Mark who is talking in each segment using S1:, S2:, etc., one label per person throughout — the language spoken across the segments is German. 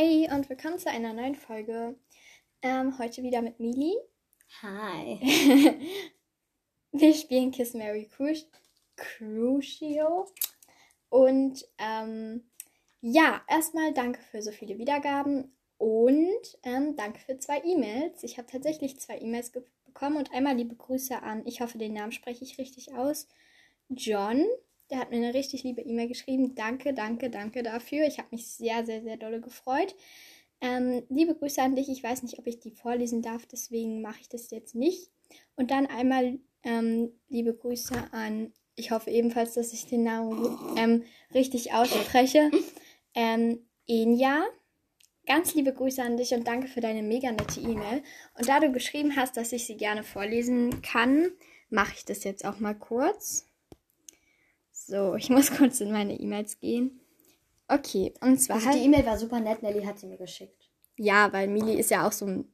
S1: Hey und willkommen zu einer neuen Folge. Ähm, heute wieder mit Mili.
S2: Hi.
S1: Wir spielen Kiss Mary Cru Crucio. Und ähm, ja, erstmal danke für so viele Wiedergaben und ähm, danke für zwei E-Mails. Ich habe tatsächlich zwei E-Mails bekommen und einmal liebe Grüße an, ich hoffe, den Namen spreche ich richtig aus, John. Der hat mir eine richtig liebe E-Mail geschrieben. Danke, danke, danke dafür. Ich habe mich sehr, sehr, sehr dolle gefreut. Ähm, liebe Grüße an dich. Ich weiß nicht, ob ich die vorlesen darf, deswegen mache ich das jetzt nicht. Und dann einmal ähm, liebe Grüße an, ich hoffe ebenfalls, dass ich den Namen ähm, richtig ausspreche, ähm, Enya. Ganz liebe Grüße an dich und danke für deine mega nette E-Mail. Und da du geschrieben hast, dass ich sie gerne vorlesen kann, mache ich das jetzt auch mal kurz. So, ich muss kurz in meine E-Mails gehen. Okay, und zwar.
S2: Also die E-Mail war super nett, Nelly hat sie mir geschickt.
S1: Ja, weil Mili ist ja auch so ein.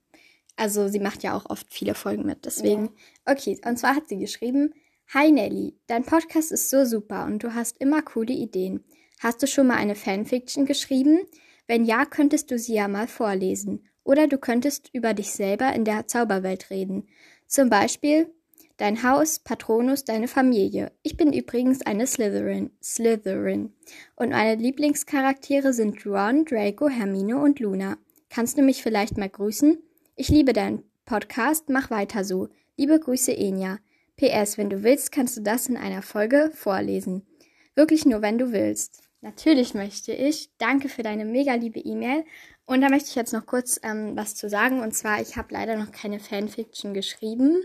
S1: Also sie macht ja auch oft viele Folgen mit, deswegen. Ja. Okay, und zwar hat sie geschrieben: Hi Nelly, dein Podcast ist so super und du hast immer coole Ideen. Hast du schon mal eine Fanfiction geschrieben? Wenn ja, könntest du sie ja mal vorlesen. Oder du könntest über dich selber in der Zauberwelt reden. Zum Beispiel, dein Haus, Patronus, deine Familie. Ich bin übrigens eine Slytherin, Slytherin. Und meine Lieblingscharaktere sind Ron, Draco, Hermine und Luna. Kannst du mich vielleicht mal grüßen? Ich liebe deinen Podcast, mach weiter so. Liebe Grüße, Enya. PS, wenn du willst, kannst du das in einer Folge vorlesen. Wirklich nur, wenn du willst. Natürlich möchte ich. Danke für deine mega liebe E-Mail. Und da möchte ich jetzt noch kurz ähm, was zu sagen. Und zwar, ich habe leider noch keine Fanfiction geschrieben.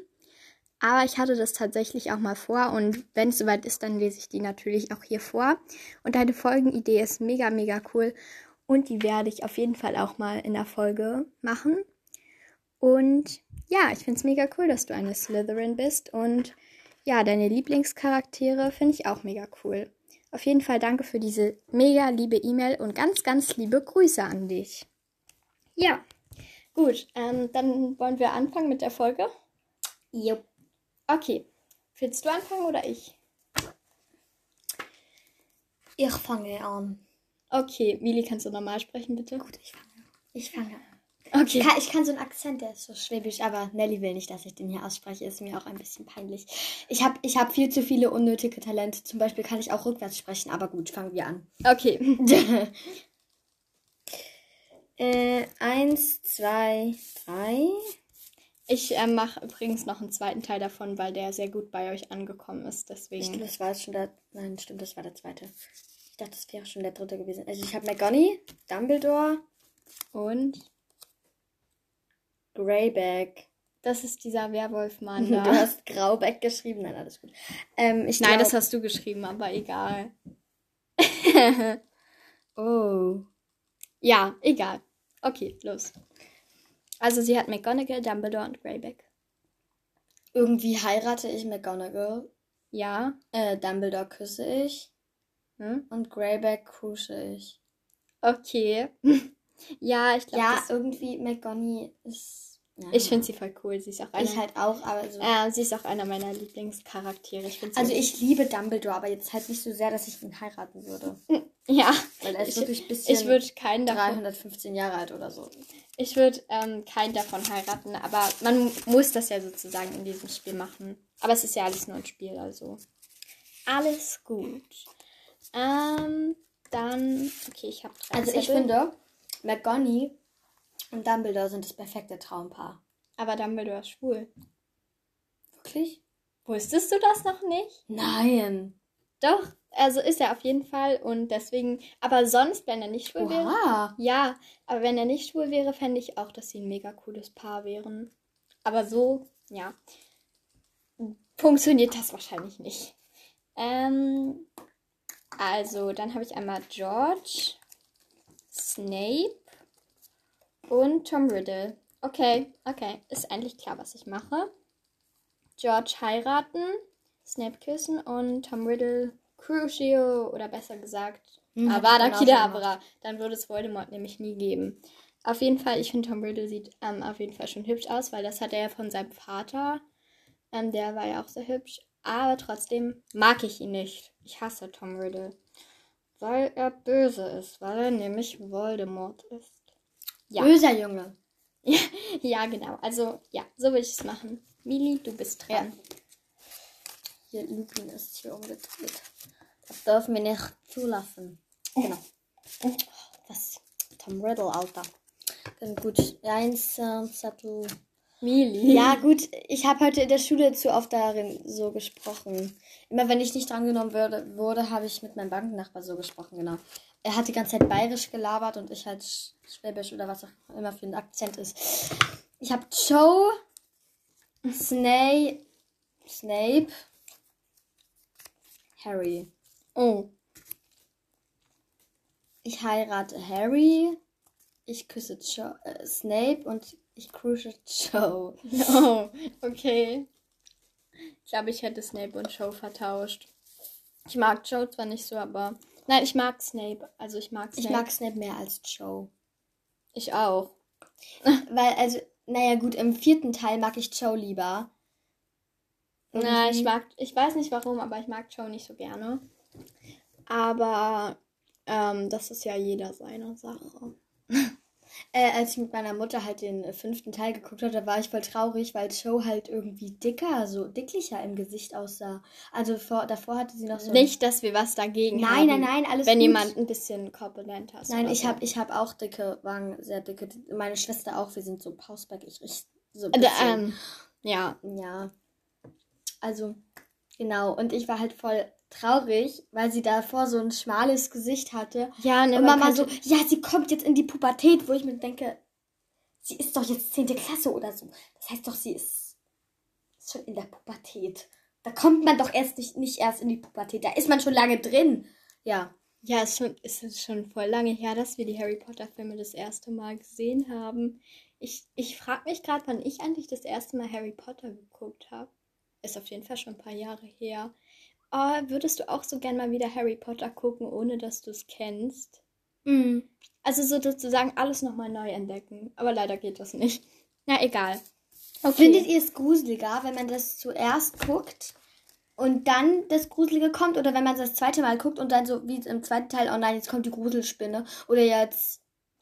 S1: Aber ich hatte das tatsächlich auch mal vor und wenn es soweit ist, dann lese ich die natürlich auch hier vor. Und deine Folgenidee ist mega, mega cool und die werde ich auf jeden Fall auch mal in der Folge machen. Und ja, ich finde es mega cool, dass du eine Slytherin bist und ja, deine Lieblingscharaktere finde ich auch mega cool. Auf jeden Fall danke für diese mega liebe E-Mail und ganz, ganz liebe Grüße an dich. Ja, gut, ähm, dann wollen wir anfangen mit der Folge.
S2: Jupp.
S1: Okay. Willst du anfangen oder ich?
S2: Ich fange an.
S1: Okay, Mili, kannst du normal sprechen, bitte?
S2: Gut, ich fange. Ich fange an.
S1: Okay.
S2: Ich kann, ich kann, so einen Akzent, der ist so schwäbisch, aber Nelly will nicht, dass ich den hier ausspreche. Ist mir auch ein bisschen peinlich. Ich habe ich hab viel zu viele unnötige Talente. Zum Beispiel kann ich auch rückwärts sprechen, aber gut, fangen wir an.
S1: Okay.
S2: äh, eins, zwei, drei.
S1: Ich äh, mache übrigens noch einen zweiten Teil davon, weil der sehr gut bei euch angekommen ist. Deswegen.
S2: Ich, das war schon der. Nein, stimmt, das war der zweite. Ich dachte, das wäre schon der dritte gewesen. Also ich habe McGonny, Dumbledore
S1: und
S2: Greyback.
S1: Das ist dieser Werwolfmann
S2: da. Du hast Graubeck geschrieben. Nein, alles gut.
S1: Ähm, Nein, glaub... das hast du geschrieben, aber egal.
S2: oh.
S1: Ja, egal. Okay, los. Also sie hat McGonagall, Dumbledore und Greyback.
S2: Irgendwie heirate ich McGonagall.
S1: Ja.
S2: Äh, Dumbledore küsse ich.
S1: Hm?
S2: Und Greyback kusche ich.
S1: Okay. ja, ich glaube.
S2: Ja, irgendwie McGonagall ist
S1: ja. Ich finde sie voll cool. Sie ist auch
S2: einer, ich halt auch, aber so.
S1: Äh, sie ist auch einer meiner Lieblingscharaktere. Ich
S2: also ich liebe Dumbledore, aber jetzt halt nicht so sehr, dass ich ihn heiraten würde.
S1: Ja.
S2: Weil er ist ich, wirklich ein bisschen
S1: ich würde keinen
S2: 315 Jahre alt oder so.
S1: Ich würde ähm, keinen davon heiraten, aber man muss das ja sozusagen in diesem Spiel machen. Aber es ist ja alles nur ein Spiel, also. Alles gut. Ähm, dann. Okay, ich habe
S2: Also ich finde, McGonagall und Dumbledore sind das perfekte Traumpaar.
S1: Aber Dumbledore ist schwul.
S2: Wirklich?
S1: Wusstest du das noch nicht?
S2: Nein.
S1: Doch, also ist er auf jeden Fall und deswegen, aber sonst, wenn er nicht schwul
S2: Oha.
S1: wäre. Ja, aber wenn er nicht schwul wäre, fände ich auch, dass sie ein mega cooles Paar wären. Aber so, ja, funktioniert das wahrscheinlich nicht. Ähm, also, dann habe ich einmal George, Snape, und Tom Riddle. Okay, okay. Ist eigentlich klar, was ich mache. George heiraten, Snape küssen und Tom Riddle Crucio oder besser gesagt hm, Avada genau Kedavra. Dann würde es Voldemort nämlich nie geben. Auf jeden Fall, ich finde Tom Riddle sieht ähm, auf jeden Fall schon hübsch aus, weil das hat er ja von seinem Vater. Ähm, der war ja auch sehr hübsch. Aber trotzdem mag ich ihn nicht. Ich hasse Tom Riddle. Weil er böse ist, weil er nämlich Voldemort ist. Ja.
S2: Böser Junge.
S1: Ja, ja, genau. Also, ja, so will ich es machen. Mili, du bist dran.
S2: Hier, Lupin ist hier umgedreht. Das dürfen wir nicht zulassen. Genau. Was? Tom Riddle, Alter. Dann gut. Eins, äh, Zettel.
S1: Mili.
S2: Ja, gut, ich habe heute in der Schule zu oft darin so gesprochen. Immer wenn ich nicht drangenommen würde, wurde, habe ich mit meinem Bankennachbar so gesprochen, genau. Er hat die ganze Zeit bayerisch gelabert und ich halt Sch- Schwäbisch oder was auch immer für ein Akzent ist. Ich habe Joe, Snape, Snape, Harry.
S1: Oh.
S2: Ich heirate Harry, ich küsse Joe, äh, Snape und ich cruise Joe.
S1: Oh, okay. Ich glaube, ich hätte Snape und Joe vertauscht. Ich mag Joe zwar nicht so, aber. Nein, ich mag Snape. Also ich mag Snape.
S2: Ich mag Snape mehr als Joe.
S1: Ich auch.
S2: Weil, also, naja, gut, im vierten Teil mag ich Joe lieber.
S1: Nein, ich mag. Ich weiß nicht warum, aber ich mag Joe nicht so gerne. Aber ähm, das ist ja jeder seine Sache.
S2: Äh, als ich mit meiner Mutter halt den äh, fünften Teil geguckt habe, da war ich voll traurig, weil Joe halt irgendwie dicker, so dicklicher im Gesicht aussah. Also vor, davor hatte sie noch so.
S1: Nicht, dass wir was dagegen haben.
S2: Nein, nein, nein, alles
S1: Wenn
S2: gut.
S1: jemand ein bisschen korpulenter ist.
S2: Nein, ich
S1: so.
S2: habe ich hab auch dicke Wangen, sehr dicke. Meine Schwester auch, wir sind so pausbäckig. Ich so ein
S1: Äh,
S2: bisschen.
S1: ähm, ja.
S2: Ja. Also, genau. Und ich war halt voll traurig, weil sie davor so ein schmales Gesicht hatte.
S1: Ja, ne,
S2: Und
S1: man
S2: Mama so, ja, sie kommt jetzt in die Pubertät, wo ich mir denke, sie ist doch jetzt 10. Klasse oder so. Das heißt doch, sie ist, ist schon in der Pubertät. Da kommt man doch erst nicht, nicht erst in die Pubertät. Da ist man schon lange drin. Ja.
S1: Ja, es ist, schon, ist schon voll lange her, dass wir die Harry Potter-Filme das erste Mal gesehen haben. Ich, ich frage mich gerade, wann ich eigentlich das erste Mal Harry Potter geguckt habe. Ist auf jeden Fall schon ein paar Jahre her. Oh, würdest du auch so gern mal wieder Harry Potter gucken, ohne dass du es kennst?
S2: Mhm.
S1: Also so sozusagen alles nochmal neu entdecken. Aber leider geht das nicht. Na, egal.
S2: Findet ihr es gruseliger, wenn man das zuerst guckt und dann das Gruselige kommt? Oder wenn man das zweite Mal guckt und dann so wie im zweiten Teil, oh nein, jetzt kommt die Gruselspinne. Oder jetzt,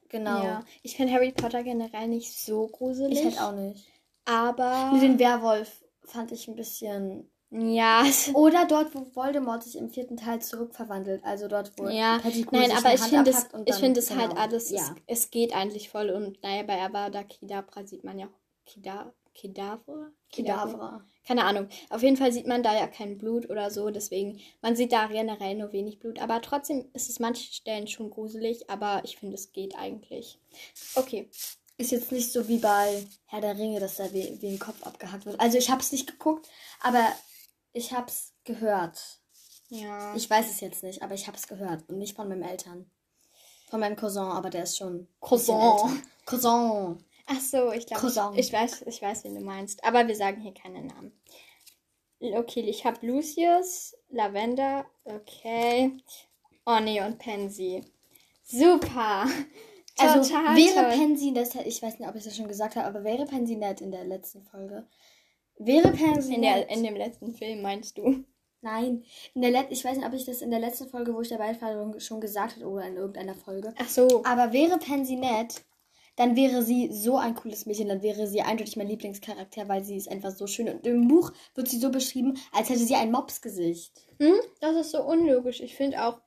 S2: genau.
S1: Ja, ich finde Harry Potter generell nicht so gruselig.
S2: Ich halt auch nicht.
S1: Aber.
S2: Nur den Werwolf fand ich ein bisschen.
S1: ja,
S2: Oder dort, wo Voldemort sich im vierten Teil zurückverwandelt. Also dort, wo
S1: Ja,
S2: Pettigrew
S1: nein, aber ich finde es, ich finde es halt
S2: genau.
S1: alles,
S2: Ja.
S1: es, es geht eigentlich voll und naja, bei Avada Kedavra sieht man ja auch Keda, Kedavra?
S2: Kedavra.
S1: Keine Ahnung. Auf jeden Fall sieht man da ja kein Blut oder so, deswegen, man sieht da generell nur wenig Blut, aber trotzdem ist es manchen Stellen schon gruselig, aber ich finde, es geht eigentlich. Okay.
S2: Ist jetzt nicht so wie bei Herr der Ringe, dass da wie, wie ein Kopf abgehackt wird. Also ich habe es nicht geguckt, aber ich habe es gehört.
S1: Ja.
S2: Ich weiß es jetzt nicht, aber ich habe es gehört und nicht von meinen Eltern. Von meinem Cousin, aber der ist schon
S1: Cousin.
S2: Cousin.
S1: Ach so, ich glaube, ich, ich weiß, ich weiß, wen du meinst. Aber wir sagen hier keine Namen. Okay, ich habe Lucius, Lavender, okay. Nee, und Pansy. Super.
S2: Also
S1: Total
S2: wäre. Pansy, das ich weiß nicht, ob ich das schon gesagt habe, aber wäre Pansy nett in der letzten Folge? Wäre Pansy
S1: in, der,
S2: nett?
S1: in dem letzten Film, meinst du?
S2: Nein, in der Let ich weiß nicht, ob ich das in der letzten Folge, wo ich dabei war, schon gesagt habe oder in irgendeiner Folge.
S1: Ach so.
S2: Aber wäre Pansy nett, dann wäre sie so ein cooles Mädchen, dann wäre sie eindeutig mein Lieblingscharakter, weil sie ist einfach so schön. Und im Buch wird sie so beschrieben, als hätte sie ein Mopsgesicht.
S1: Hm? Das ist so unlogisch. Ich finde auch,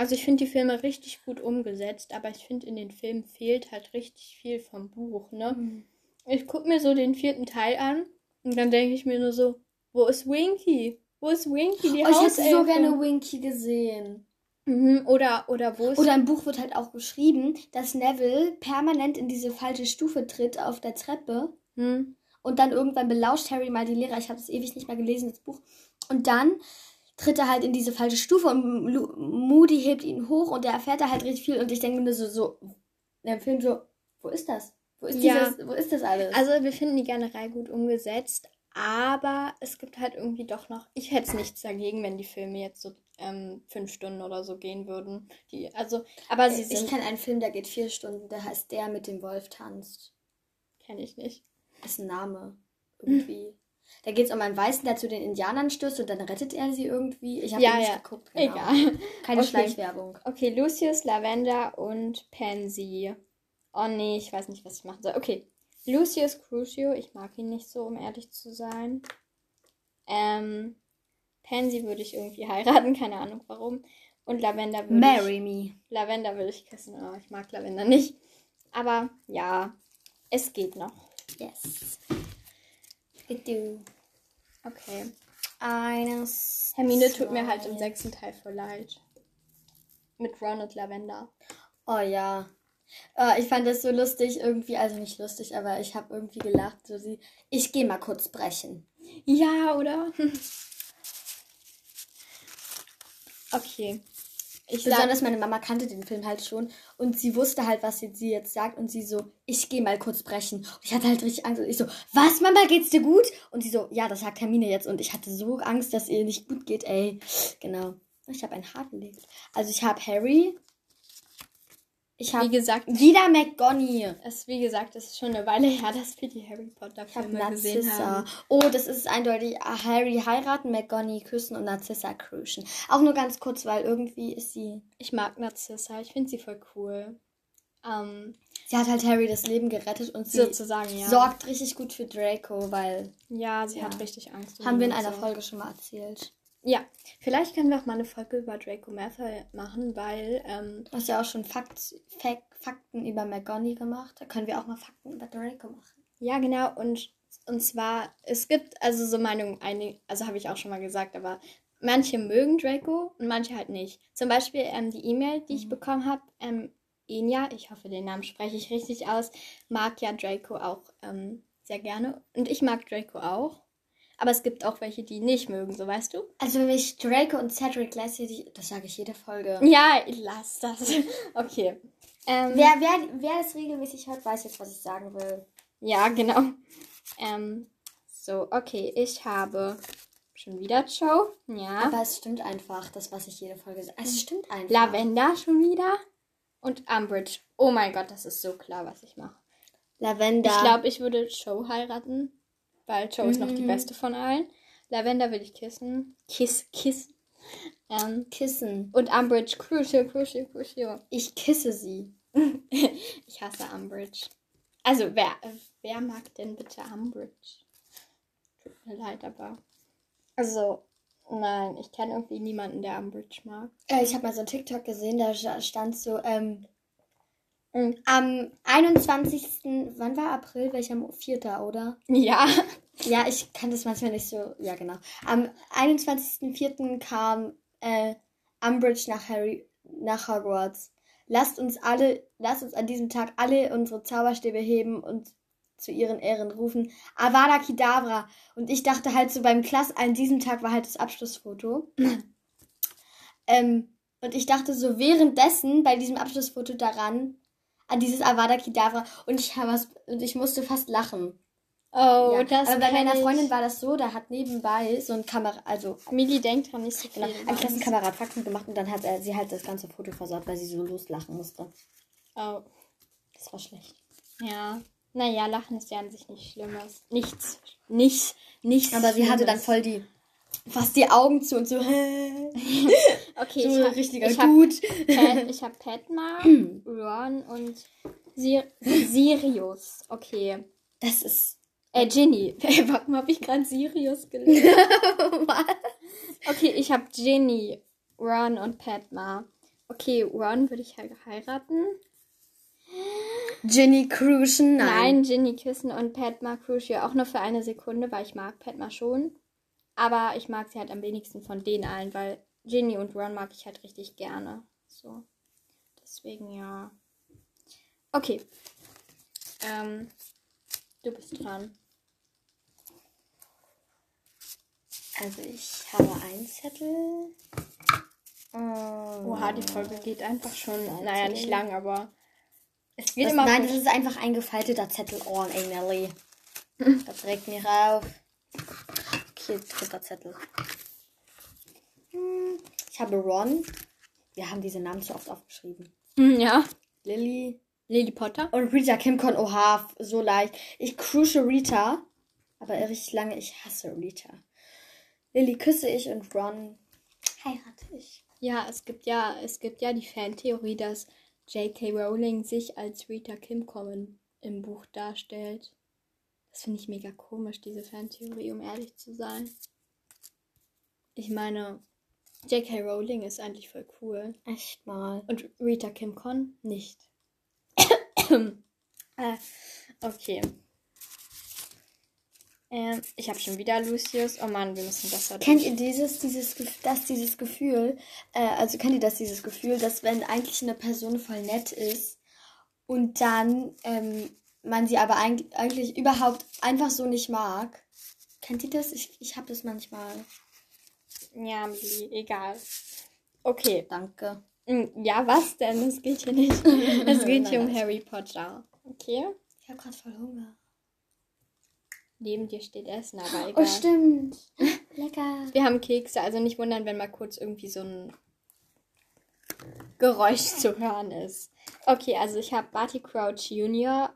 S1: also ich finde die Filme richtig gut umgesetzt, aber ich finde in den Filmen fehlt halt richtig viel vom Buch, ne? Ich gucke mir so den vierten Teil an und dann denke ich mir nur so, wo ist Winky? Wo ist Winky, die
S2: Oh, ich hätte so gerne Winky gesehen.
S1: Mhm, oder, oder wo ist...
S2: Oder im Buch wird halt auch geschrieben, dass Neville permanent in diese falsche Stufe tritt auf der Treppe.
S1: Hm?
S2: Und dann irgendwann belauscht Harry mal die Lehrer. Ich habe das ewig nicht mehr gelesen, das Buch. Und dann tritt er halt in diese falsche Stufe und Lu- Moody hebt ihn hoch und er erfährt da halt richtig viel. Und ich denke mir so, so, im Film so, wo ist das? Wo ist,
S1: Ja.
S2: dieses, wo ist das alles?
S1: Also wir finden die generell gut umgesetzt, aber es gibt halt irgendwie doch noch, ich hätte nichts dagegen, wenn die Filme jetzt so ähm, fünf Stunden oder so gehen würden. Die, also, aber sie
S2: ich
S1: sind,
S2: kenne einen Film, der geht vier Stunden, der heißt Der mit dem Wolf tanzt.
S1: kenne ich nicht.
S2: ist ein Name. Irgendwie. Da geht es um einen Weißen, der zu den Indianern stößt und dann rettet er sie irgendwie. Ich habe
S1: Ja,
S2: nicht
S1: ja.
S2: geguckt. Genau.
S1: Egal.
S2: Keine
S1: Okay.
S2: Schleichwerbung.
S1: Okay, Lucius, Lavender und Pansy. Oh nee, ich weiß nicht, was ich machen soll. Okay. Lucius Crucio, ich mag ihn nicht so, um ehrlich zu sein. Ähm, Pansy würde ich irgendwie heiraten, keine Ahnung warum. Und Lavender würde
S2: Marry
S1: ich.
S2: me.
S1: Lavender würde ich küssen, aber ich mag Lavender nicht. Aber ja, es geht noch.
S2: Yes. It do.
S1: Okay.
S2: Eines.
S1: Hermine tut mir halt im sechsten Teil voll leid. Mit Ron und Lavender.
S2: Oh ja. Äh, ich fand das so lustig irgendwie, also nicht lustig, aber ich habe irgendwie gelacht. So sie, ich gehe mal kurz brechen.
S1: Ja, oder? okay. Ich sag,
S2: Besonders meine Mama kannte den Film halt schon und sie wusste halt, was sie, sie jetzt sagt und sie so, ich gehe mal kurz brechen. Und ich hatte halt richtig Angst und ich so, was Mama, geht's dir gut? Und sie so, ja, das sagt Hermine jetzt und ich hatte so Angst, dass ihr nicht gut geht, ey. Genau. Ich habe einen harten Leben. Also ich habe Harry. Ich
S1: wie
S2: habe
S1: gesagt,
S2: wieder McGonagall.
S1: es, wie gesagt, es ist schon eine Weile her, dass wir die Harry Potter Filme gesehen
S2: Narzissa.
S1: haben.
S2: Oh, das ist eindeutig Harry heiraten, McGonagall küssen und Narzissa cruisen. Auch nur ganz kurz, weil irgendwie ist sie.
S1: Ich mag Narzissa, ich finde sie voll cool. Ähm,
S2: Sie hat halt Harry das Leben gerettet und sie
S1: sozusagen, ja.
S2: sorgt richtig gut für Draco, weil
S1: Ja, sie
S2: Ja.
S1: hat richtig Angst.
S2: haben wir in einer
S1: so.
S2: Folge schon mal erzählt.
S1: Ja, vielleicht können wir auch mal eine Folge über Draco Malfoy machen, weil ähm,
S2: Du hast ja auch schon Fakt, Fak Fakten über McGonagall gemacht. Da können wir auch mal Fakten über Draco machen.
S1: Ja, genau. Und, und zwar, es gibt also so Meinungen, einige, also habe ich auch schon mal gesagt, aber manche mögen Draco und manche halt nicht. Zum Beispiel ähm, die E-Mail, die ich bekommen habe, ähm, Enya, ich hoffe, den Namen spreche ich richtig aus, mag ja Draco auch ähm, sehr gerne. Und ich mag Draco auch. Aber es gibt auch welche, die nicht mögen, so weißt du?
S2: Also wenn ich Draco und Cedric gleichzeitig, das sage ich jede Folge.
S1: Ja, lass das. okay. Ähm,
S2: Wer, wer, wer das regelmäßig hört, weiß jetzt, was ich sagen will.
S1: Ja, genau. Ähm, so, okay, ich habe schon wieder Joe. Ja.
S2: Aber es stimmt einfach, das, was ich jede Folge sage. Es stimmt einfach.
S1: Lavender schon wieder. Und Umbridge. Oh mein Gott, das ist so klar, was ich mache.
S2: Lavender.
S1: Ich glaube, ich würde Joe heiraten. Weil Joe ist noch die
S2: Mhm.
S1: beste von allen. Lavender will ich kissen. Kiss, kiss. Ähm,
S2: Kissen.
S1: und Umbridge. Crucial, crucial, crucial.
S2: Ich kisse sie.
S1: ich hasse Umbridge. Also, wer, wer mag denn bitte Umbridge? Tut mir leid, aber. Also, nein, ich kenne irgendwie niemanden, der Umbridge mag.
S2: Äh, ich habe mal so ein TikTok gesehen, da sta- stand so, ähm,
S1: Mhm.
S2: Am 21. Wann war April? Welcher Mo- Vierter, oder?
S1: Ja.
S2: Ja, ich kann das manchmal nicht so. Ja, genau. Am 21.04. kam äh, Umbridge nach Harry nach Hogwarts. Lasst uns alle, lasst uns an diesem Tag alle unsere Zauberstäbe heben und zu ihren Ehren rufen. Avada Kedavra. Und ich dachte halt so beim Klass, an diesem Tag war halt das Abschlussfoto. ähm, und ich dachte so währenddessen bei diesem Abschlussfoto daran, an dieses Avada Kedavra. Und ich, hab was, und ich musste fast lachen.
S1: Oh,
S2: Ja,
S1: das
S2: aber bei meiner
S1: ich.
S2: Freundin war das so, da hat nebenbei so ein Kamera, also
S1: Mili denkt dran nicht so viel.
S2: genau, ein Klassenkamerad Faxen gemacht und dann hat er sie halt das ganze Foto versaut, weil sie so loslachen musste.
S1: Oh,
S2: Das war schlecht.
S1: ja. Naja, Lachen ist ja an sich nicht Schlimmes. Nichts. Nicht, nichts.
S2: Aber sie hatte dann
S1: Schlimmes.
S2: voll die, fast die Augen zu und so,
S1: Okay,
S2: so
S1: ich hab,
S2: richtiger
S1: ich hab
S2: Gut.
S1: Pat, ich hab Padma, Ron und Sir Sirius. Okay.
S2: Das ist.
S1: Äh, Ginny. Warum habe ich gerade Sirius gelesen? Okay, ich habe Ginny, Ron und Padma. Okay, Ron würde ich halt heiraten.
S2: Ginny Crucian?
S1: Nein.
S2: Nein.
S1: Ginny küssen und Padma Crucio auch nur für eine Sekunde, weil ich mag Padma schon. Aber ich mag sie halt am wenigsten von den allen, weil Ginny und Ron mag ich halt richtig gerne. So. Deswegen ja. Okay. Ähm, du bist dran.
S2: Also ich habe einen Zettel. Ähm,
S1: Oha, die Folge geht einfach schon, naja, nicht lang, aber es wird
S2: Das,
S1: immer.
S2: nein, das ist einfach ein gefalteter Zettel. Oh, ey, Nelly. Das regt mich auf. Okay, dritter Zettel. Hm, Ich habe Ron. Wir haben diese Namen zu oft aufgeschrieben.
S1: Hm, ja.
S2: Lily
S1: Lily Potter.
S2: und Rita Kimcon. Oha, so leicht. Ich cruise Rita. Aber richtig lange, ich hasse Rita. Lily küsse ich und Ron heirate ich.
S1: Ja, es gibt ja, es gibt ja die Fantheorie, dass J.K. Rowling sich als Rita Kimcommon im Buch darstellt. Das finde ich mega komisch, diese Fantheorie, um ehrlich zu sein. Ich meine, J.K. Rowling ist eigentlich voll cool.
S2: Echt mal.
S1: Und Rita Kim Con nicht. äh, okay. Ähm, ich habe schon wieder Lucius. Oh Mann, wir müssen besser
S2: Kennt ihr dieses, dieses, das, dieses Gefühl, äh, also kennt ihr das, dieses Gefühl, dass wenn eigentlich eine Person voll nett ist und dann ähm, man sie aber eigentlich, überhaupt einfach so nicht mag? Kennt ihr das? Ich, ich habe das manchmal.
S1: Ja, Mili, egal. Okay.
S2: Danke.
S1: Mm, Ja, was denn? Es geht hier nicht. Es geht hier um Harry Potter. Okay.
S2: Ich habe gerade voll Hunger.
S1: Neben dir steht Essen, aber
S2: Oh,
S1: egal.
S2: stimmt. Lecker.
S1: Wir haben Kekse, also nicht wundern, wenn mal kurz irgendwie so ein Geräusch zu hören ist. Okay, also ich habe Barty Crouch Jr.,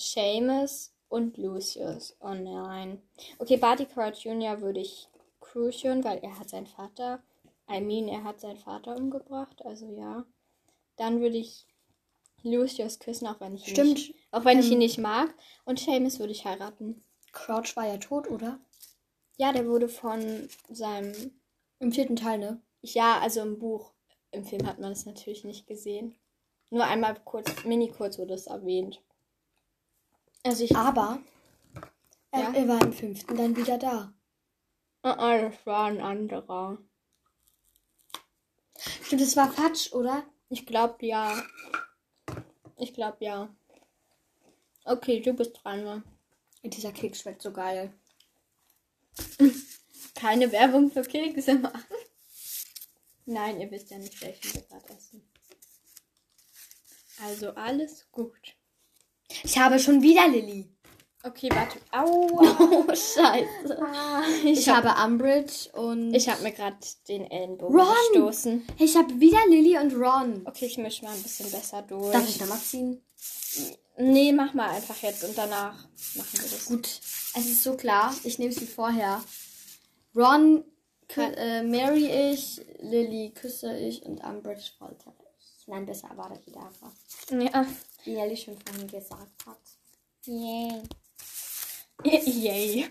S1: Seamus und Lucius. Oh nein. Okay, Barty Crouch Jr. würde ich Crucian, weil er hat seinen Vater. I mean, er hat seinen Vater umgebracht, also ja. Dann würde ich Lucius küssen, auch wenn ich ihn,
S2: Stimmt.
S1: Nicht, auch wenn ich
S2: Ähm,
S1: ihn nicht mag. Und Seamus würde ich heiraten.
S2: Crouch war ja tot, oder?
S1: Ja, der wurde von seinem
S2: Im vierten Teil, ne?
S1: Ja, also im Buch. Im Film hat man es natürlich nicht gesehen. Nur einmal kurz, mini kurz wurde es erwähnt. Also ich.
S2: Aber er,
S1: Ja?
S2: er war im fünften dann wieder da.
S1: Ah, ah, das war ein anderer.
S2: Stimmt, es war Fatsch, oder?
S1: Ich glaube ja. Ich glaube ja. Okay, du bist dran. Ne?
S2: Dieser Keks schmeckt so geil.
S1: Keine Werbung für Kekse machen. Nein, ihr wisst ja nicht, welchen wir gerade essen. Also alles gut.
S2: Ich habe schon wieder Lilly.
S1: Okay, warte. Aua.
S2: Oh, scheiße.
S1: Ah,
S2: Ich,
S1: ich habe
S2: habe Umbridge und...
S1: ich hab mir gerade den Ellenbogen
S2: Ron!
S1: gestoßen.
S2: Ich habe wieder Lilly und Ron.
S1: Okay, ich mische mal ein bisschen besser durch.
S2: Darf ich nochmal ziehen?
S1: Nee, mach mal einfach jetzt und danach machen wir das.
S2: Gut, es ist so klar. Ich nehme sie vorher. Ron äh, marry ich, Lilly küsse ich und Umbridge folter ich. Nein, besser Avada Kedavra.
S1: Ja.
S2: Wie Nelly schon vorhin gesagt hat.
S1: Yay. Yay.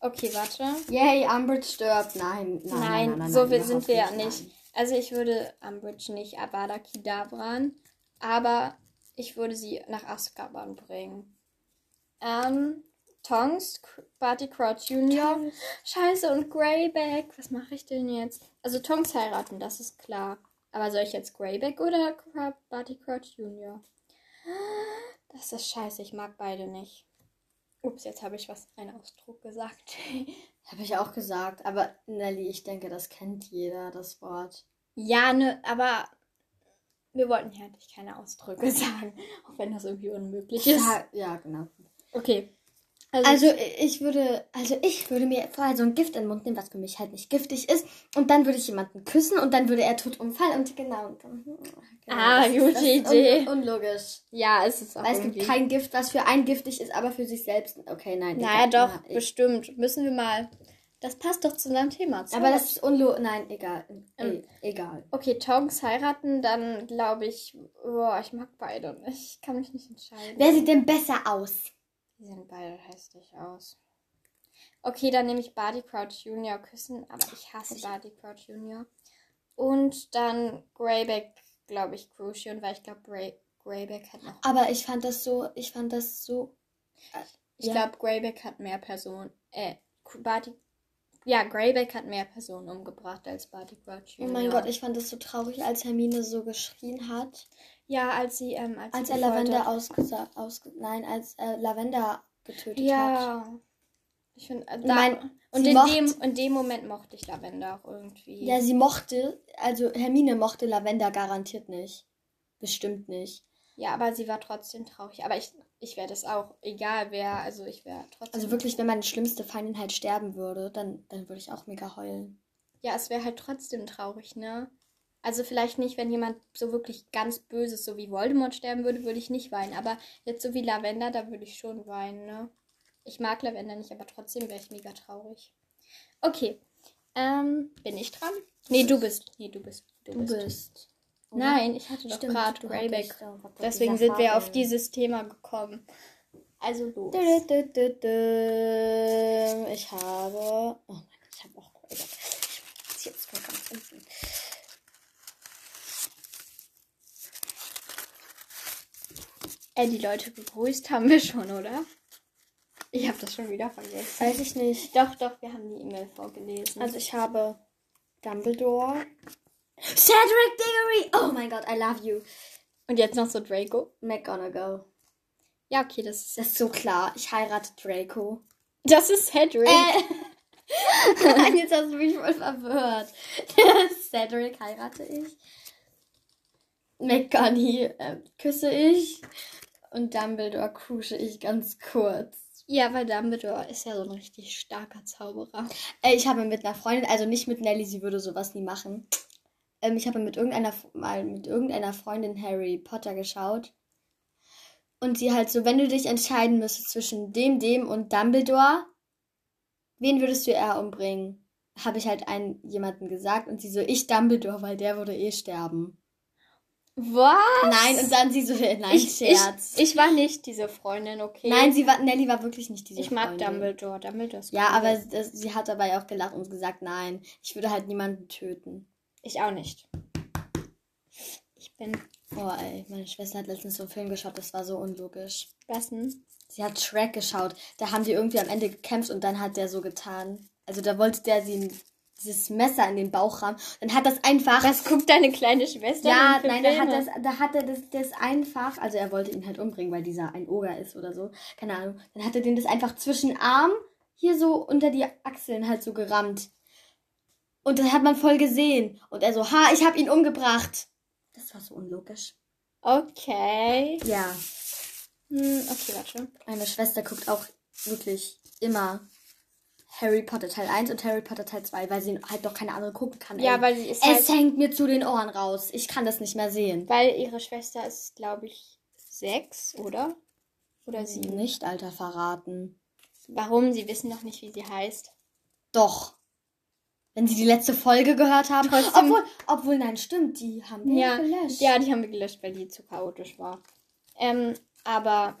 S1: Okay, warte.
S2: Yay, Umbridge stirbt. Nein, nein,
S1: Nein,
S2: nein, nein, nein
S1: so
S2: nein,
S1: sind wir ja
S2: nein.
S1: nicht. Also ich würde Umbridge nicht Avada Kedavran, aber ich würde sie nach Azkaban bringen. Ähm, Tongs, Barty Crouch Jr. Scheiße, und Greyback. Was mache ich denn jetzt? Also Tongs heiraten, das ist klar. Aber soll ich jetzt Greyback oder Barty Crouch Jr.? Das ist scheiße, ich mag beide nicht. Ups, jetzt habe ich was, einen Ausdruck gesagt.
S2: Habe ich auch gesagt. Aber Nelly, ich denke, das kennt jeder, das Wort.
S1: Ja, ne, aber wir wollten hier eigentlich keine Ausdrücke sagen, auch wenn das irgendwie unmöglich ist.
S2: Ja, ja, genau.
S1: Okay. Also,
S2: Also ich würde, also ich würde mir vorher so ein Gift in den Mund nehmen, was für mich halt nicht giftig ist, und dann würde ich jemanden küssen und dann würde er tot umfallen und genau. Und, genau
S1: Ah, gute Idee.
S2: Un unlogisch.
S1: ja, es ist auch
S2: Weil es gibt kein Gift, was für einen giftig ist, aber für sich selbst. Okay, nein.
S1: naja, doch,
S2: ich,
S1: bestimmt. Müssen wir mal... Das passt doch zu unserem Thema.
S2: aber
S1: Zeit.
S2: das ist unlogisch. Nein, egal.
S1: Ähm.
S2: E egal.
S1: Okay, Tongs heiraten, dann glaube ich... Boah, ich mag beide nicht. Ich kann mich nicht entscheiden.
S2: Wer sieht denn besser aus?
S1: Die sehen beide hässlich aus. Okay, dann nehme ich Barty Crouch Jr. küssen, aber ich hasse
S2: Ich-
S1: Barty Crouch Jr. Und dann Greyback, glaube ich, Crucian, weil ich glaube, Grey Greyback hat noch.
S2: Aber ich fand das so, ich fand das so.
S1: Ich
S2: ja.
S1: glaube, Greyback hat mehr Personen. Äh, Barty. Ja, Greyback hat mehr Personen umgebracht als Barty Crouch
S2: Oh
S1: Jr.
S2: mein Gott, ich fand das so traurig, als Hermine so geschrien hat.
S1: Ja, als sie, ähm, als,
S2: Als
S1: sie
S2: er Lavender ausgesa ausge nein, als er Lavender getötet hat.
S1: Ja. Ich finde, äh,
S2: mein,
S1: und in
S2: mocht-
S1: dem, in dem Moment mochte ich Lavender auch irgendwie.
S2: Ja, sie mochte, also Hermine mochte Lavender garantiert nicht. Bestimmt nicht.
S1: Ja, aber sie war trotzdem traurig. Aber ich, ich wäre das auch, egal wer, also ich wäre trotzdem.
S2: Also wirklich, wenn meine schlimmste Feindin halt sterben würde, dann, dann würde ich auch mega heulen.
S1: Ja, es wäre halt trotzdem traurig, ne? Also vielleicht nicht, wenn jemand so wirklich ganz Böses, so wie Voldemort sterben würde, würde ich nicht weinen. Aber jetzt so wie Lavender, da würde ich schon weinen, ne? Ich mag Lavender nicht, aber trotzdem wäre ich mega traurig. Okay. Ähm, bin ich dran? Nee, du bist. Nee, du bist. Du,
S2: Du
S1: bist.
S2: bist.
S1: Nein, ich hatte doch gerade
S2: doch
S1: Deswegen sind wir auf dieses Thema gekommen. Also los.
S2: Ich habe. Oh mein Gott, ich habe auch Greyback. Ich weiß jetzt mal ganz unten.
S1: Äh, die Leute begrüßt haben wir schon, oder? Ich habe das schon wieder vergessen.
S2: Weiß ich nicht.
S1: Doch, doch, wir haben die E-Mail vorgelesen.
S2: Also ich habe Dumbledore. Cedric Diggory! Oh mein Gott, I love you.
S1: Und jetzt noch so Draco.
S2: McGonagall.
S1: Ja, okay, das ist.
S2: Das ist so klar. Ich heirate Draco.
S1: Das ist Cedric.
S2: Äh. Nein, jetzt hast du mich voll verwirrt. Cedric heirate ich. McGonagall äh, küsse ich. Und Dumbledore kusche ich ganz kurz.
S1: Ja, weil Dumbledore ist ja so ein richtig starker Zauberer.
S2: Äh, ich habe mit einer Freundin, also nicht mit Nelly, sie würde sowas nie machen. Ähm, ich habe mit irgendeiner mal mit irgendeiner Freundin Harry Potter geschaut. Und sie halt so, wenn du dich entscheiden müsstest zwischen dem, dem und Dumbledore, wen würdest du eher umbringen? Habe ich halt einen jemanden gesagt und sie so, ich Dumbledore, weil der würde eh sterben.
S1: Was?
S2: Nein, und dann sie so, nein,
S1: ich,
S2: Scherz.
S1: Ich, ich war nicht diese Freundin, okay?
S2: nein, sie war, Nelly war wirklich nicht diese
S1: Ich mag
S2: Freundin.
S1: Dumbledore. Dumbledore ist
S2: Ja, aber das, sie hat dabei auch gelacht und gesagt, nein, ich würde halt niemanden töten.
S1: Ich auch nicht. Ich bin.
S2: Oh, ey, meine Schwester hat letztens so einen Film geschaut, das war so unlogisch.
S1: Was denn?
S2: Sie hat Shrek geschaut. Da haben die irgendwie am Ende gekämpft und dann hat der so getan. Also da wollte der sie dieses Messer in den Bauch rammen. Dann hat das einfach.
S1: Was guckt deine kleine Schwester?
S2: ja, nein, da hat, das, da hat er das, das einfach. Also er wollte ihn halt umbringen, weil dieser ein Oger ist oder so. Keine Ahnung. Dann hat er den das einfach zwischen Arm hier so unter die Achseln halt so gerammt. Und das hat man voll gesehen. Und er so, ha, ich hab ihn umgebracht. Das war so unlogisch.
S1: Okay.
S2: Ja.
S1: Hm, okay, warte.
S2: Meine Schwester guckt auch wirklich immer Harry Potter Teil 1 und Harry Potter Teil 2, weil sie halt doch keine andere gucken kann.
S1: Ja,
S2: ey.
S1: weil sie ist
S2: es
S1: halt.
S2: hängt mir zu den Ohren raus. Ich kann das nicht mehr sehen.
S1: Weil ihre Schwester ist, glaube ich, sechs, oder? Oder sieben.
S2: Nicht Alter verraten.
S1: Warum? Sie wissen noch nicht, wie sie heißt.
S2: Doch. Wenn sie die letzte Folge gehört haben.
S1: Trotzdem-
S2: Obwohl, obwohl, nein, stimmt, die haben wir
S1: Ja,
S2: gelöscht.
S1: ja, die haben wir gelöscht, weil die zu chaotisch war. Ähm, aber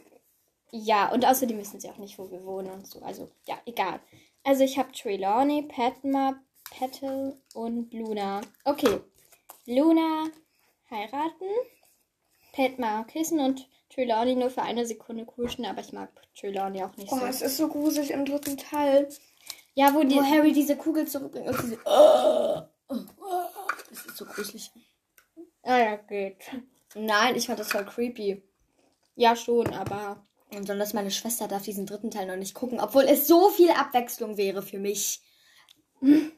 S1: ja, und außerdem wissen sie auch nicht, wo wir wohnen und so. Also, ja, egal. Also ich habe Trelawney, Padma, Petal und Luna. Okay. Luna heiraten, Padma küssen und Trelawney nur für eine Sekunde kuschen, aber ich mag Trelawney auch nicht so.
S2: ist so gruselig im dritten Teil.
S1: Ja, wo die.
S2: Wo Harry diese Kugel zurückbringt und sie so, Das ist so gruselig.
S1: Ah ja, geht.
S2: Nein, ich fand das voll creepy.
S1: Ja, schon, aber.
S2: Und besonders meine Schwester darf diesen dritten Teil noch nicht gucken, obwohl es so viel Abwechslung wäre für mich.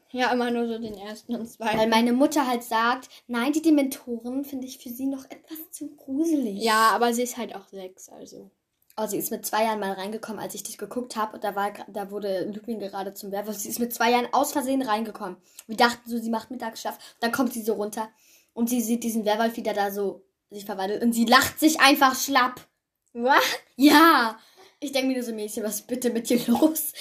S1: Ja, immer nur so den ersten und zweiten.
S2: Weil meine Mutter halt sagt, nein, die Dementoren finde ich für sie noch etwas zu gruselig.
S1: Ja, aber sie ist halt auch sechs, also.
S2: Oh, sie ist mit zwei Jahren mal reingekommen, als ich das geguckt habe. Und da, war, da wurde Lupin gerade zum Werwolf. Sie ist mit zwei Jahren aus Versehen reingekommen. Wir dachten so, sie macht Mittagsschlaf. Dann kommt sie so runter und sie sieht diesen Werwolf wieder da so sich verwandelt. Und sie lacht sich einfach schlapp.
S1: Was?
S2: Ja. Ich denke mir nur so, Mädchen, was ist bitte mit dir los?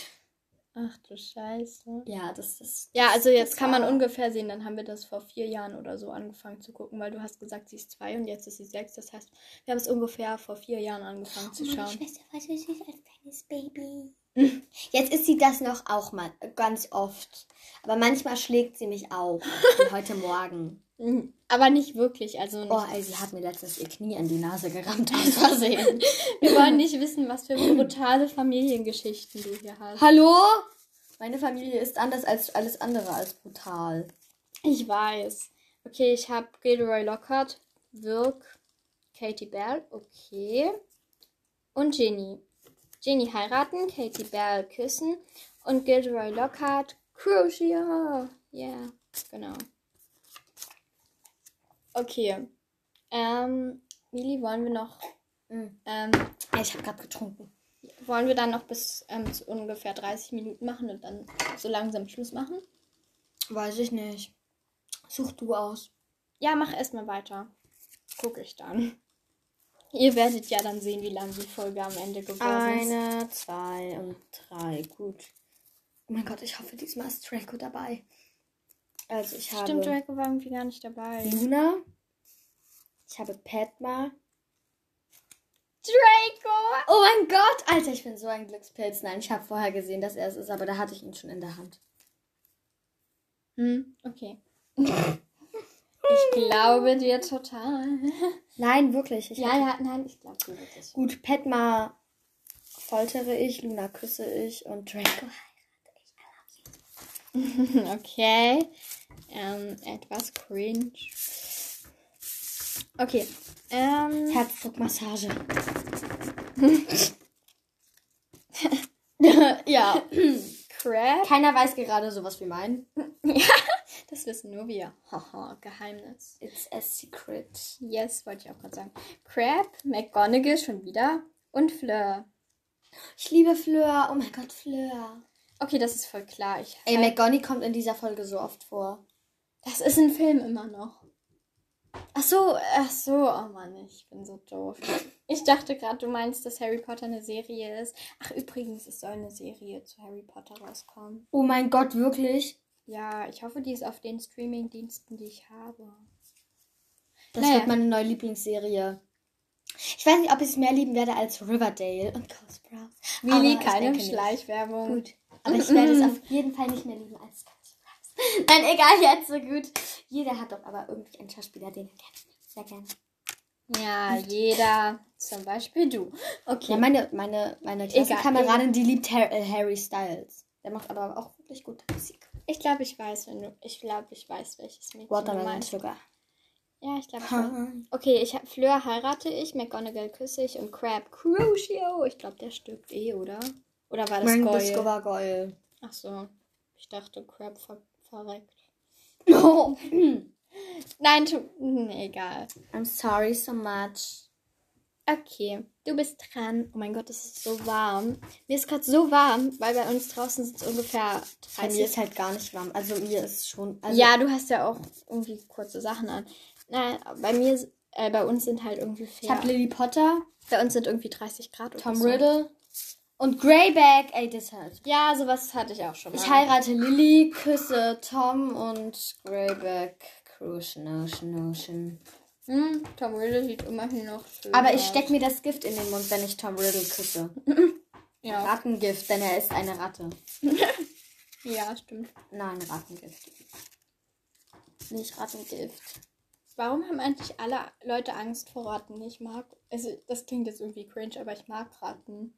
S1: Ach du Scheiße.
S2: Ja, das ist.
S1: Ja, also jetzt kann man ungefähr sehen, dann haben wir das vor vier Jahren oder so angefangen zu gucken, weil du hast gesagt, sie ist zwei und jetzt ist sie sechs. Das heißt, wir haben es ungefähr vor vier Jahren angefangen zu
S2: Meine
S1: schauen.
S2: Schwester war so süß als kleines Baby. Jetzt ist sie das noch auch mal ganz oft. Aber manchmal schlägt sie mich auch. Heute Morgen.
S1: Aber nicht wirklich, also nicht.
S2: Oh, ey, sie hat mir letztens ihr Knie in die Nase gerammt aus Versehen.
S1: wir wollen nicht wissen, was für brutale Familiengeschichten du hier hast.
S2: Hallo? Meine Familie ist anders als alles andere als brutal.
S1: Ich weiß. Okay, ich habe Gilderoy Lockhart, Wirk, Katie Bell, okay. Und Ginny. Ginny heiraten, Katie Bell küssen und Gilderoy Lockhart, Crucio. Ja, genau. Okay. Ähm, Mili, wollen wir noch,
S2: Mhm.
S1: ähm,
S2: Ich habe gerade getrunken.
S1: wollen wir dann noch bis ähm, zu ungefähr 30 Minuten machen und dann so langsam Schluss machen?
S2: Weiß ich nicht. Such du aus.
S1: Ja, mach erstmal weiter. Guck ich dann. Ihr werdet ja dann sehen, wie lang die Folge am Ende geworden ist.
S2: Eine, zwei und drei. Gut. Oh mein Gott, ich hoffe, diesmal ist Draco dabei. Also ich habe
S1: Stimmt, Draco war irgendwie gar nicht dabei.
S2: Luna, Ich habe Padma.
S1: Draco!
S2: Oh mein Gott, Alter, ich bin so ein Glückspilz. Nein, ich habe vorher gesehen, dass er es ist, aber da hatte ich ihn schon in der Hand.
S1: Hm, okay. Ich glaube dir total.
S2: Nein, wirklich. Ich
S1: Ja, ja, nein, ich glaube dir wirklich.
S2: Gut, Padma foltere ich, Luna küsse ich und Draco
S1: Okay. Ähm, etwas cringe. Okay. Ähm,
S2: Herzdruckmassage.
S1: ja. Crab.
S2: Keiner weiß gerade sowas wie mein.
S1: Das wissen nur wir. Haha, Geheimnis.
S2: It's a secret.
S1: Yes, wollte ich auch gerade sagen. Crab, McGonagall schon wieder und Fleur.
S2: Ich liebe Fleur. Oh mein Gott, Fleur.
S1: Okay, das ist voll klar. Ich,
S2: Ey, McGonny kommt in dieser Folge so oft vor.
S1: Das ist ein Film immer noch. Ach so, ach so, oh Mann, ich bin so doof. Ich dachte gerade, du meinst, dass Harry Potter eine Serie ist. Ach, übrigens, es soll eine Serie zu Harry Potter rauskommen.
S2: Oh mein Gott, wirklich?
S1: Ja, ich hoffe, die ist auf den Streaming-Diensten, die ich habe.
S2: Das
S1: Naja.
S2: wird meine neue Lieblingsserie. Ich weiß nicht, ob ich es mehr lieben werde als Riverdale und Ghost Browse.
S1: Willi, keine. Schleichwerbung.
S2: Gut. Aber ich werde es auf jeden Fall nicht mehr lieben als Browse. Nein, egal, jetzt so gut. Jeder hat doch aber irgendwie einen Schauspieler, den er gerne. Sehr gerne.
S1: Ja, jeder. Zum Beispiel du. Okay.
S2: Ja, meine, meine, meine Klassenkameradin, die liebt Har äh, Harry Styles. Der macht aber auch wirklich gute Musik.
S1: ich glaube, ich weiß, wenn du. Ich glaube, ich weiß, welches Mädchen
S2: Watermelon. Sugar.
S1: Ja, ich glaube. weiß. Okay, ich hab Fleur heirate ich, McGonagall küsse ich und Crab Crucio. Ich glaube, der stirbt eh, oder? Oder war das Goyle?
S2: Goyle.
S1: Ach so. Ich dachte, Crab ver verreckt. Nein, nee, egal.
S2: I'm sorry so much.
S1: Okay, du bist dran. Oh mein Gott, es ist so warm. Mir ist gerade so warm, weil bei uns draußen sind es ungefähr
S2: Bei
S1: 30
S2: mir ist halt gar nicht warm. Also mir ist schon. Also
S1: ja, du hast ja auch irgendwie kurze Sachen an. Nein, bei mir, äh, bei uns sind halt irgendwie
S2: Ich
S1: fair.
S2: habe Lily Potter,
S1: Bei uns sind irgendwie 30 Grad
S2: Tom
S1: so.
S2: Riddle und Greyback. Ey, das halt.
S1: Ja, sowas hatte ich auch schon mal.
S2: Ich heirate Lily, küsse Tom und Greyback. Crucian, Ocean, Ocean.
S1: Hm, Tom Riddle sieht immerhin noch schön
S2: Aber ich
S1: aus.
S2: steck mir das Gift in den Mund, wenn ich Tom Riddle küsse.
S1: Ja.
S2: Rattengift, denn er ist eine Ratte.
S1: ja, stimmt.
S2: Nein, Rattengift. Nicht Rattengift.
S1: Warum haben eigentlich alle Leute Angst vor Ratten? Ich mag, also das klingt jetzt irgendwie cringe, aber ich mag Ratten.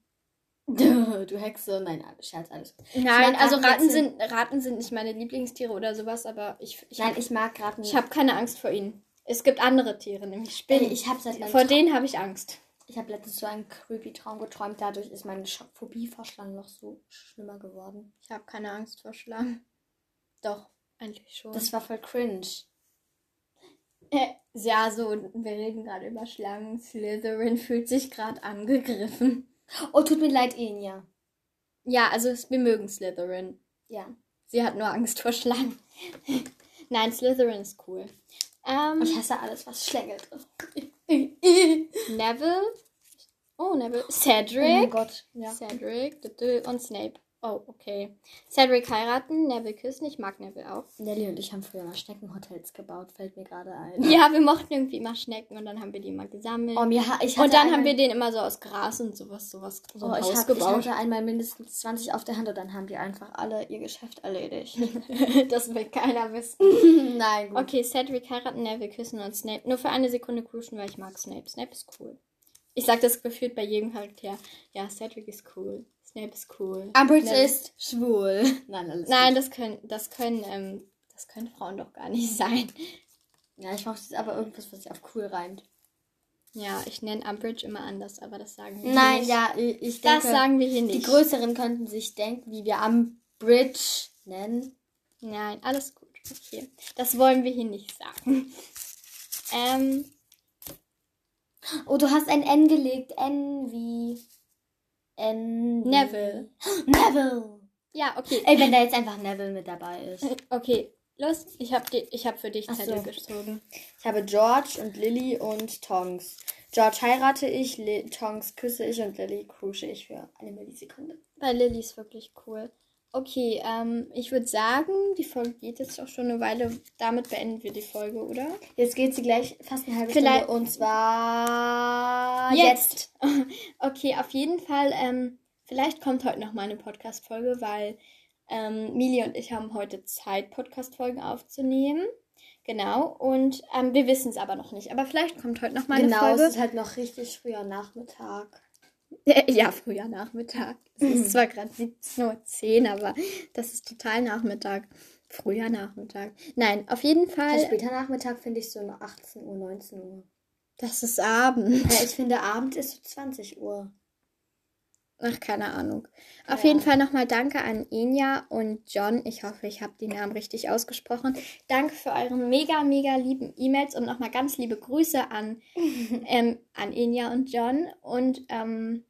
S2: Du Hexe. Nein, Scherz, alles.
S1: Nein, also
S2: Ratten
S1: sind, Ratten sind nicht meine Lieblingstiere oder sowas, aber ich, ich
S2: Nein,
S1: habe
S2: ich mag Ratten.
S1: ich hab keine Angst vor ihnen. Es gibt andere Tiere, nämlich
S2: Ey,
S1: Spinnen.
S2: ich habe seit meinem
S1: vor denen habe ich Angst.
S2: Ich habe letztens so einen creepy Traum geträumt. Dadurch ist meine Schockphobie vor Schlangen noch so schlimmer geworden.
S1: Ich habe keine Angst vor Schlangen. Doch, eigentlich schon.
S2: Das war voll cringe.
S1: Äh, ja, so, wir reden gerade über Schlangen. Slytherin fühlt sich gerade angegriffen.
S2: Oh, tut mir leid, Enya.
S1: Ja, also wir mögen Slytherin.
S2: Ja.
S1: Sie hat nur Angst vor Schlangen. Nein, Slytherin ist cool. Ähm,
S2: Ich hasse alles, was schlängelt.
S1: Neville. Oh, Neville.
S2: Oh mein
S1: Cedric.
S2: Gott. Ja.
S1: Cedric und Snape. Oh, okay. Cedric heiraten, Neville küssen. Ich mag Neville auch.
S2: Nelly und ich haben früher mal Schneckenhotels gebaut, fällt mir gerade ein.
S1: Ja, wir mochten irgendwie immer Schnecken und dann haben wir die immer gesammelt.
S2: Oh, mir ha ich hatte
S1: und dann
S2: einmal,
S1: haben wir den immer so aus Gras und sowas, sowas, so
S2: Oh, ich,
S1: Haus
S2: hab, ich
S1: gebaut.
S2: hatte einmal mindestens 20 auf der Hand und dann haben die einfach alle ihr Geschäft erledigt.
S1: das will keiner wissen.
S2: Nein, gut.
S1: Okay, Cedric heiraten, Neville küssen und Snape. Nur für eine Sekunde cruisen, weil ich mag Snape. Snape ist cool. Ich sag das gefühlt bei jedem Charakter. Ja, Cedric ist cool. Snape ist cool.
S2: Umbridge
S1: Neville-
S2: ist schwul. Nein, alles
S1: Nein,
S2: gut.
S1: das können, das können, ähm, das können Frauen doch gar nicht sein.
S2: Ja, ich brauche jetzt aber irgendwas, was sich auf cool reimt.
S1: Ja, ich nenne Umbridge immer anders, aber das sagen wir
S2: Nein,
S1: nicht.
S2: ja, ich ich
S1: Das
S2: denke,
S1: sagen wir hier
S2: die
S1: nicht.
S2: Größeren könnten sich denken, wie wir Umbridge nennen.
S1: Nein, alles gut. Okay. Das wollen wir hier nicht sagen. Ähm,
S2: Oh, du hast ein N gelegt. N wie... Wie...
S1: Neville.
S2: Neville.
S1: Ja, okay.
S2: Ey, wenn da jetzt einfach Neville mit dabei ist.
S1: Okay, los. Ich habe hab für dich Zettel
S2: so.
S1: gezogen.
S2: Ich habe George und Lily und Tongs. George heirate ich, Tongs küsse ich und Lily cruise ich für eine Millisekunde.
S1: Bei Lilly ist wirklich cool. Okay, ähm, ich würde sagen, die Folge geht jetzt auch schon eine Weile. Damit beenden wir die Folge, oder?
S2: Jetzt geht sie gleich fast eine halbe
S1: Vielleicht-
S2: Stunde und zwar
S1: Jetzt. Okay, auf jeden Fall. Ähm, vielleicht kommt heute noch mal eine Podcast-Folge, weil ähm, Mili und ich haben heute Zeit, Podcast-Folgen aufzunehmen. Genau. Und ähm, wir wissen es aber noch nicht. Aber vielleicht kommt heute noch mal eine
S2: Genau, es
S1: Folge.
S2: ist halt noch richtig früher Nachmittag.
S1: Ja, früher Nachmittag. Es ist zwar gerade 17.10 Uhr, aber das ist total Nachmittag. Früher Nachmittag. Nein, auf jeden
S2: Ja,
S1: Fall.
S2: später Nachmittag finde ich so noch 18 Uhr, 19 Uhr.
S1: Das ist Abend.
S2: Ja, ich finde Abend ist so 20 Uhr.
S1: Ach, keine Ahnung. Auf
S2: Ja.
S1: jeden Fall nochmal danke an Inja und John. Ich hoffe, ich habe die Namen richtig ausgesprochen. Danke für eure mega, mega lieben E-Mails und nochmal ganz liebe Grüße an, ähm, an Inja und John. Und ähm,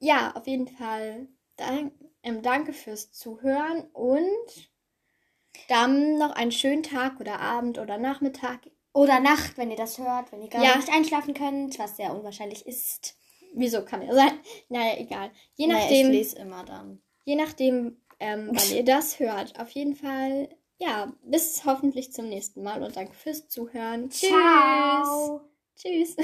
S1: ja, auf jeden Fall dank, ähm, danke fürs Zuhören und dann noch einen schönen Tag oder Abend oder Nachmittag.
S2: Oder Nacht, wenn ihr das hört, wenn ihr gar
S1: Ja.
S2: nicht einschlafen könnt, was sehr unwahrscheinlich ist.
S1: Wieso kann er sein? Naja, egal. Je
S2: Naja,
S1: nachdem.
S2: ich lese immer dann.
S1: Je nachdem, ähm, wann ihr das hört. Auf jeden Fall, ja, bis hoffentlich zum nächsten Mal und danke fürs Zuhören. Tschüss.
S2: Ciao.
S1: Tschüss.